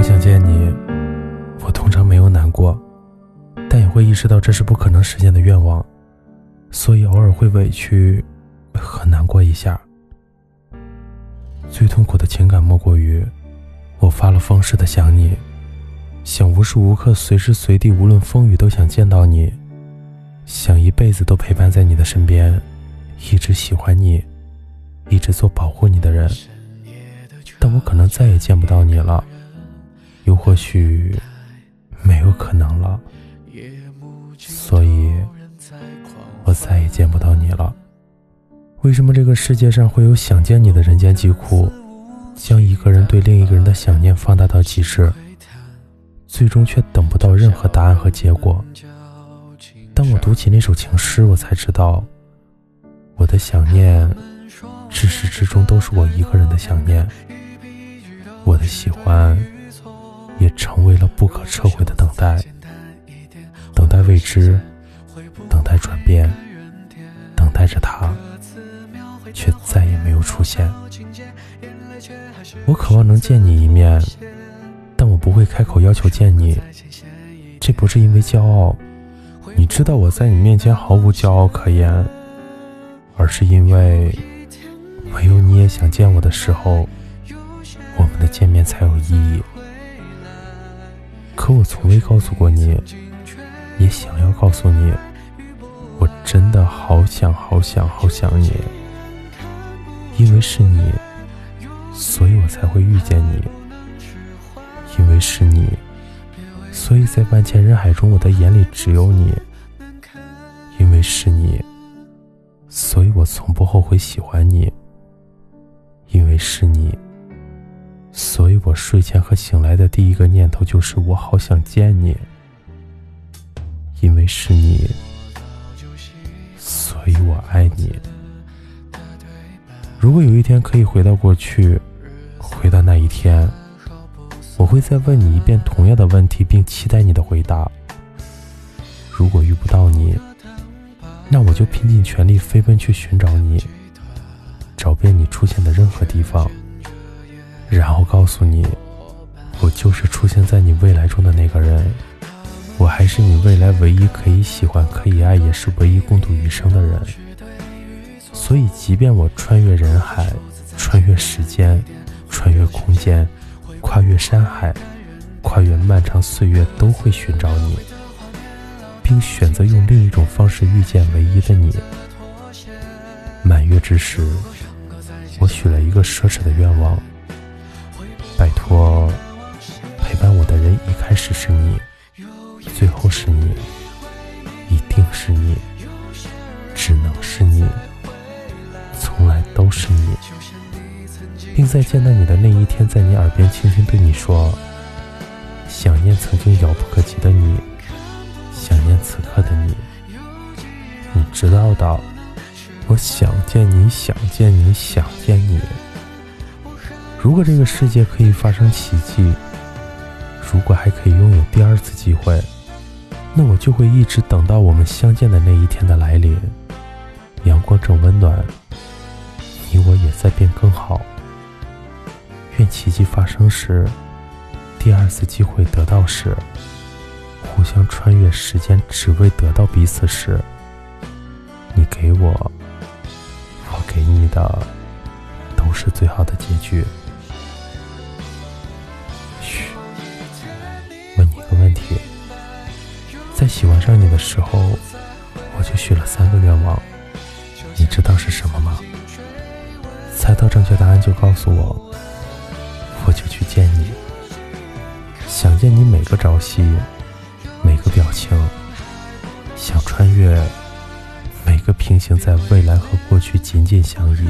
好想见你，我通常没有难过，但也会意识到这是不可能实现的愿望，所以偶尔会委屈和难过一下。最痛苦的情感莫过于，我发了疯似的想你，想无时无刻、随时随地，无论风雨都想见到你，想一辈子都陪伴在你的身边，一直喜欢你，一直做保护你的人。但我可能再也见不到你了，又或许没有可能了，所以我再也见不到你了。为什么这个世界上会有想见你的人间疾苦，将一个人对另一个人的想念放大到极致，最终却等不到任何答案和结果？当我读起那首情诗，我才知道，我的想念，至始至终都是我一个人的想念。我的喜欢，也成为了不可撤回的等待，等待未知，等待转变，等待着他，却再也没有出现。我渴望能见你一面，但我不会开口要求见你。这不是因为骄傲，你知道我在你面前毫无骄傲可言，而是因为唯有你也想见我的时候。我们的见面才有意义。可我从未告诉过你，也想要告诉你，我真的好想好想好想你。因为是你，所以我才会遇见你。因为是你，所以在万千人海中，我的眼里只有你。因为是你，所以我从不后悔喜欢你。因为是你。我睡前和醒来的第一个念头就是我好想见你，因为是你，所以我爱你。如果有一天可以回到过去，回到那一天，我会再问你一遍同样的问题，并期待你的回答。如果遇不到你，那我就拼尽全力飞奔去寻找你，找遍你出现的任何地方。然后告诉你，我就是出现在你未来中的那个人，我还是你未来唯一可以喜欢、可以爱，也是唯一共度余生的人。所以，即便我穿越人海，穿越时间，穿越空间，跨越山海，跨越漫长岁月，都会寻找你，并选择用另一种方式遇见唯一的你。满月之时，我许了一个奢侈的愿望。我，陪伴我的人一开始是你，最后是你，一定是你，只能是你，从来都是你，并在见到你的那一天，在你耳边轻轻对你说：“想念曾经遥不可及的你，想念此刻的你，你知道的，我想见你，想见你，想见你。”如果这个世界可以发生奇迹，如果还可以拥有第二次机会，那我就会一直等到我们相见的那一天的来临。阳光正温暖，你我也在变更好。愿奇迹发生时，第二次机会得到时，互相穿越时间，只为得到彼此时，你给我，我给你的，都是最好的结局。喜欢上你的时候，我就许了三个愿望，你知道是什么吗？猜到正确答案就告诉我，我就去见你。想见你每个朝夕，每个表情，想穿越每个平行在未来和过去紧紧相依。